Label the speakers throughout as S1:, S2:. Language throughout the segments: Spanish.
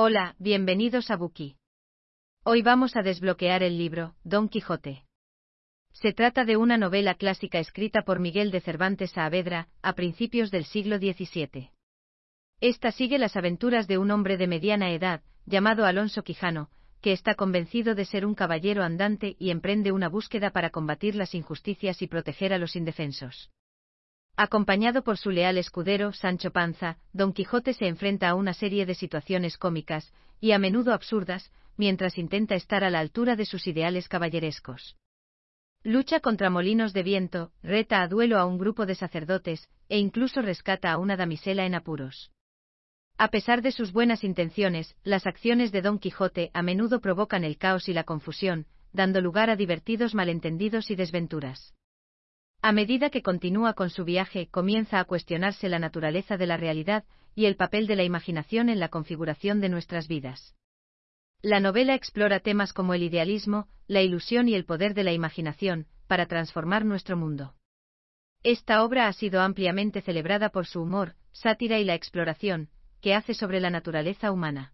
S1: Hola, bienvenidos a Buki. Hoy vamos a desbloquear el libro, Don Quijote. Se trata de una novela clásica escrita por Miguel de Cervantes Saavedra, a principios del siglo XVII. Esta sigue las aventuras de un hombre de mediana edad, llamado Alonso Quijano, que está convencido de ser un caballero andante y emprende una búsqueda para combatir las injusticias y proteger a los indefensos. Acompañado por su leal escudero, Sancho Panza, Don Quijote se enfrenta a una serie de situaciones cómicas, y a menudo absurdas, mientras intenta estar a la altura de sus ideales caballerescos. Lucha contra molinos de viento, reta a duelo a un grupo de sacerdotes, e incluso rescata a una damisela en apuros. A pesar de sus buenas intenciones, las acciones de Don Quijote a menudo provocan el caos y la confusión, dando lugar a divertidos malentendidos y desventuras. A medida que continúa con su viaje, comienza a cuestionarse la naturaleza de la realidad y el papel de la imaginación en la configuración de nuestras vidas. La novela explora temas como el idealismo, la ilusión y el poder de la imaginación, para transformar nuestro mundo. Esta obra ha sido ampliamente celebrada por su humor, sátira y la exploración, que hace sobre la naturaleza humana.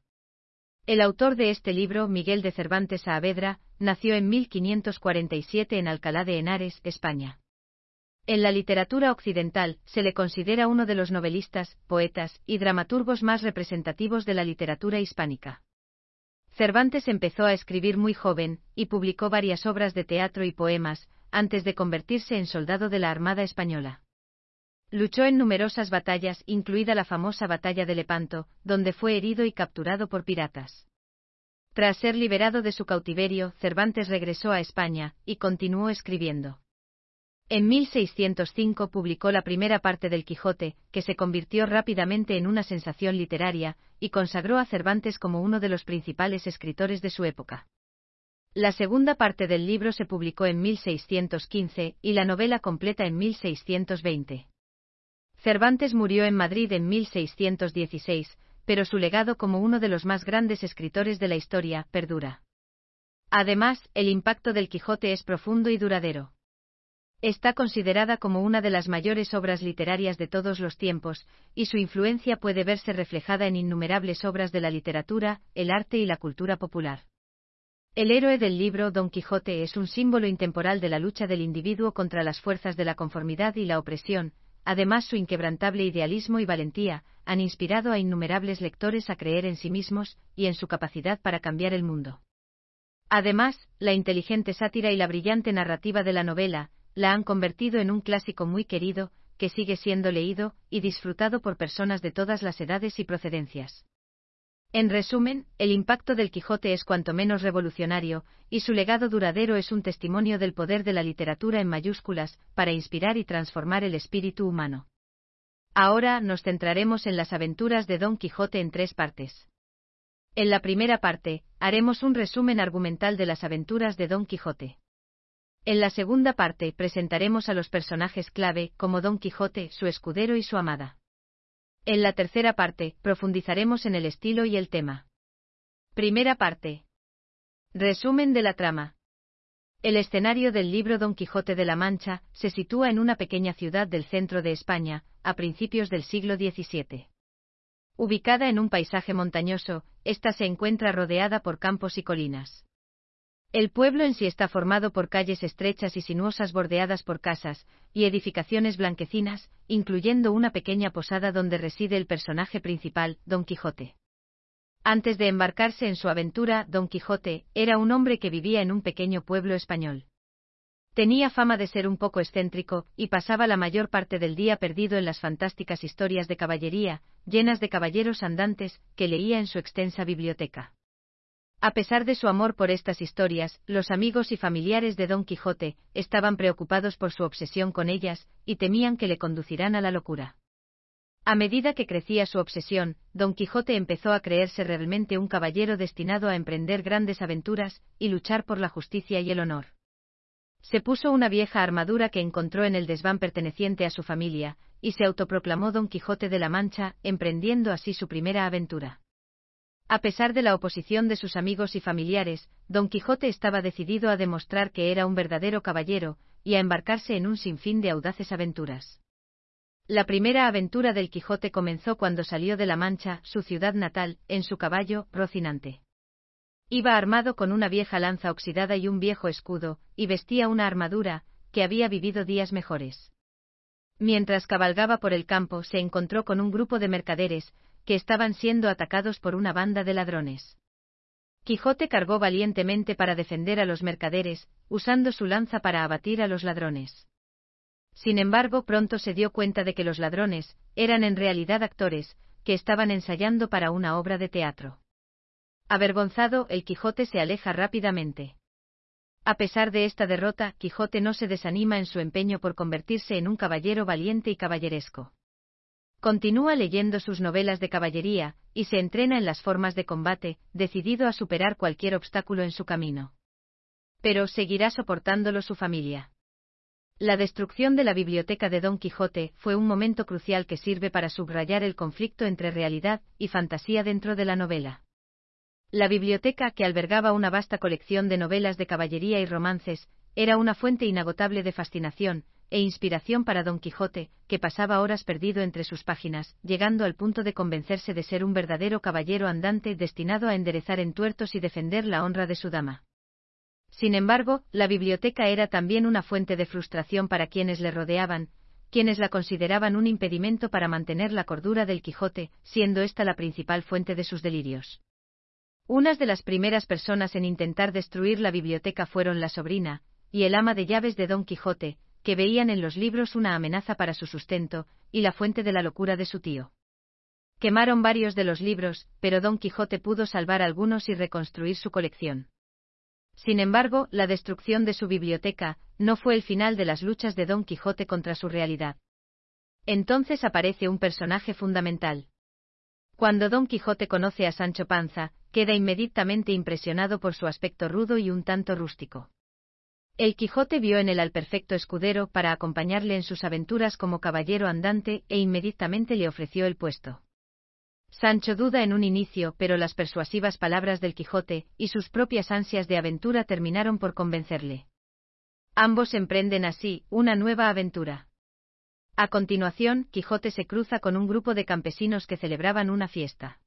S1: El autor de este libro, Miguel de Cervantes Saavedra, nació en 1547 en Alcalá de Henares, España. En la literatura occidental, se le considera uno de los novelistas, poetas y dramaturgos más representativos de la literatura hispánica. Cervantes empezó a escribir muy joven, y publicó varias obras de teatro y poemas, antes de convertirse en soldado de la Armada Española. Luchó en numerosas batallas, incluida la famosa batalla de Lepanto, donde fue herido y capturado por piratas. Tras ser liberado de su cautiverio, Cervantes regresó a España, y continuó escribiendo. En 1605 publicó la primera parte del Quijote, que se convirtió rápidamente en una sensación literaria, y consagró a Cervantes como uno de los principales escritores de su época. La segunda parte del libro se publicó en 1615 y la novela completa en 1620. Cervantes murió en Madrid en 1616, pero su legado como uno de los más grandes escritores de la historia perdura. Además, el impacto del Quijote es profundo y duradero. Está considerada como una de las mayores obras literarias de todos los tiempos, y su influencia puede verse reflejada en innumerables obras de la literatura, el arte y la cultura popular. El héroe del libro Don Quijote es un símbolo intemporal de la lucha del individuo contra las fuerzas de la conformidad y la opresión, Además, su inquebrantable idealismo y valentía han inspirado a innumerables lectores a creer en sí mismos y en su capacidad para cambiar el mundo. Además, la inteligente sátira y la brillante narrativa de la novela la han convertido en un clásico muy querido, que sigue siendo leído y disfrutado por personas de todas las edades y procedencias. En resumen, el impacto del Quijote es cuanto menos revolucionario, y su legado duradero es un testimonio del poder de la literatura en mayúsculas, para inspirar y transformar el espíritu humano. Ahora nos centraremos en las aventuras de Don Quijote en tres partes. En la primera parte, haremos un resumen argumental de las aventuras de Don Quijote. En la segunda parte presentaremos a los personajes clave, como Don Quijote, su escudero y su amada. En la tercera parte, profundizaremos en el estilo y el tema. Primera parte. Resumen de la trama. El escenario del libro Don Quijote de la Mancha se sitúa en una pequeña ciudad del centro de España, a principios del siglo XVII. Ubicada en un paisaje montañoso, esta se encuentra rodeada por campos y colinas. El pueblo en sí está formado por calles estrechas y sinuosas bordeadas por casas y edificaciones blanquecinas, incluyendo una pequeña posada donde reside el personaje principal, Don Quijote. Antes de embarcarse en su aventura, Don Quijote era un hombre que vivía en un pequeño pueblo español. Tenía fama de ser un poco excéntrico, y pasaba la mayor parte del día perdido en las fantásticas historias de caballería, llenas de caballeros andantes, que leía en su extensa biblioteca. A pesar de su amor por estas historias, los amigos y familiares de Don Quijote estaban preocupados por su obsesión con ellas, y temían que le conducirán a la locura. A medida que crecía su obsesión, Don Quijote empezó a creerse realmente un caballero destinado a emprender grandes aventuras y luchar por la justicia y el honor. Se puso una vieja armadura que encontró en el desván perteneciente a su familia, y se autoproclamó Don Quijote de la Mancha, emprendiendo así su primera aventura. A pesar de la oposición de sus amigos y familiares, Don Quijote estaba decidido a demostrar que era un verdadero caballero, y a embarcarse en un sinfín de audaces aventuras. La primera aventura del Quijote comenzó cuando salió de La Mancha, su ciudad natal, en su caballo, Rocinante. Iba armado con una vieja lanza oxidada y un viejo escudo, y vestía una armadura, que había vivido días mejores. Mientras cabalgaba por el campo se encontró con un grupo de mercaderes, que estaban siendo atacados por una banda de ladrones. Quijote cargó valientemente para defender a los mercaderes, usando su lanza para abatir a los ladrones. Sin embargo, pronto se dio cuenta de que los ladrones eran en realidad actores, que estaban ensayando para una obra de teatro. Avergonzado, el Quijote se aleja rápidamente. A pesar de esta derrota, Quijote no se desanima en su empeño por convertirse en un caballero valiente y caballeresco. Continúa leyendo sus novelas de caballería, y se entrena en las formas de combate, decidido a superar cualquier obstáculo en su camino. Pero seguirá soportándolo su familia. La destrucción de la biblioteca de Don Quijote fue un momento crucial que sirve para subrayar el conflicto entre realidad y fantasía dentro de la novela. La biblioteca, que albergaba una vasta colección de novelas de caballería y romances, era una fuente inagotable de fascinación, e inspiración para Don Quijote, que pasaba horas perdido entre sus páginas, llegando al punto de convencerse de ser un verdadero caballero andante destinado a enderezar entuertos y defender la honra de su dama. Sin embargo, la biblioteca era también una fuente de frustración para quienes le rodeaban, quienes la consideraban un impedimento para mantener la cordura del Quijote, siendo esta la principal fuente de sus delirios. Unas de las primeras personas en intentar destruir la biblioteca fueron la sobrina, y el ama de llaves de Don Quijote, que veían en los libros una amenaza para su sustento, y la fuente de la locura de su tío. Quemaron varios de los libros, pero Don Quijote pudo salvar algunos y reconstruir su colección. Sin embargo, la destrucción de su biblioteca no fue el final de las luchas de Don Quijote contra su realidad. Entonces aparece un personaje fundamental. Cuando Don Quijote conoce a Sancho Panza, queda inmediatamente impresionado por su aspecto rudo y un tanto rústico. El Quijote vio en él al perfecto escudero para acompañarle en sus aventuras como caballero andante e inmediatamente le ofreció el puesto. Sancho duda en un inicio, pero las persuasivas palabras del Quijote y sus propias ansias de aventura terminaron por convencerle. Ambos emprenden así una nueva aventura. A continuación, Quijote se cruza con un grupo de campesinos que celebraban una fiesta.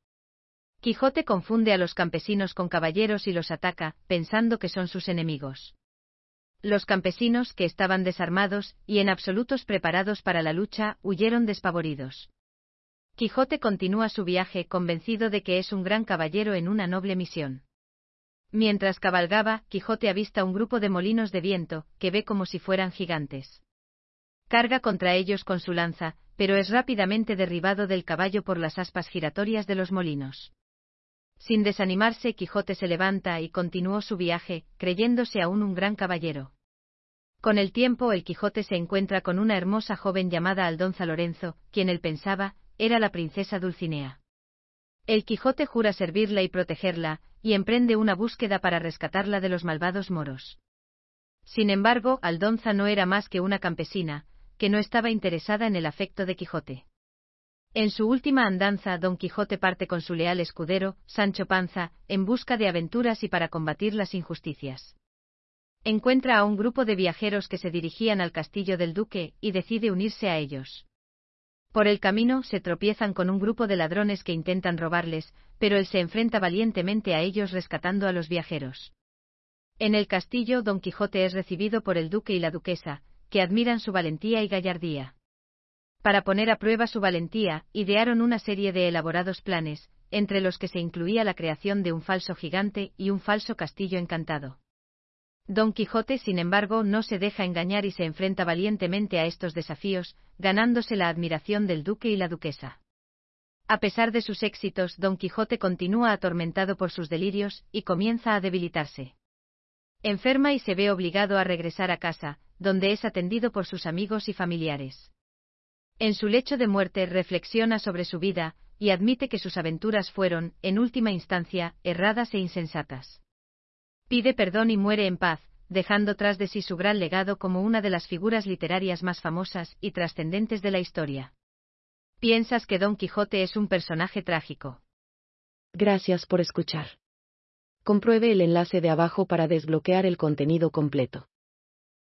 S1: Quijote confunde a los campesinos con caballeros y los ataca, pensando que son sus enemigos. Los campesinos, que estaban desarmados y en absolutos preparados para la lucha, huyeron despavoridos. Quijote continúa su viaje convencido de que es un gran caballero en una noble misión. Mientras cabalgaba, Quijote avista un grupo de molinos de viento, que ve como si fueran gigantes. Carga contra ellos con su lanza, pero es rápidamente derribado del caballo por las aspas giratorias de los molinos. Sin desanimarse, Quijote se levanta y continuó su viaje, creyéndose aún un gran caballero. Con el tiempo el Quijote se encuentra con una hermosa joven llamada Aldonza Lorenzo, quien él pensaba, era la princesa Dulcinea. El Quijote jura servirla y protegerla, y emprende una búsqueda para rescatarla de los malvados moros. Sin embargo, Aldonza no era más que una campesina, que no estaba interesada en el afecto de Quijote. En su última andanza, Don Quijote parte con su leal escudero, Sancho Panza, en busca de aventuras y para combatir las injusticias. Encuentra a un grupo de viajeros que se dirigían al castillo del duque, y decide unirse a ellos. Por el camino se tropiezan con un grupo de ladrones que intentan robarles, pero él se enfrenta valientemente a ellos rescatando a los viajeros. En el castillo Don Quijote es recibido por el duque y la duquesa, que admiran su valentía y gallardía. Para poner a prueba su valentía, idearon una serie de elaborados planes, entre los que se incluía la creación de un falso gigante y un falso castillo encantado. Don Quijote, sin embargo, no se deja engañar y se enfrenta valientemente a estos desafíos, ganándose la admiración del duque y la duquesa. A pesar de sus éxitos, Don Quijote continúa atormentado por sus delirios, y comienza a debilitarse. Enferma y se ve obligado a regresar a casa, donde es atendido por sus amigos y familiares. En su lecho de muerte reflexiona sobre su vida, y admite que sus aventuras fueron, en última instancia, erradas e insensatas. Pide perdón y muere en paz, dejando tras de sí su gran legado como una de las figuras literarias más famosas y trascendentes de la historia. ¿Piensas que Don Quijote es un personaje trágico?
S2: Gracias por escuchar. Compruebe el enlace de abajo para desbloquear el contenido completo.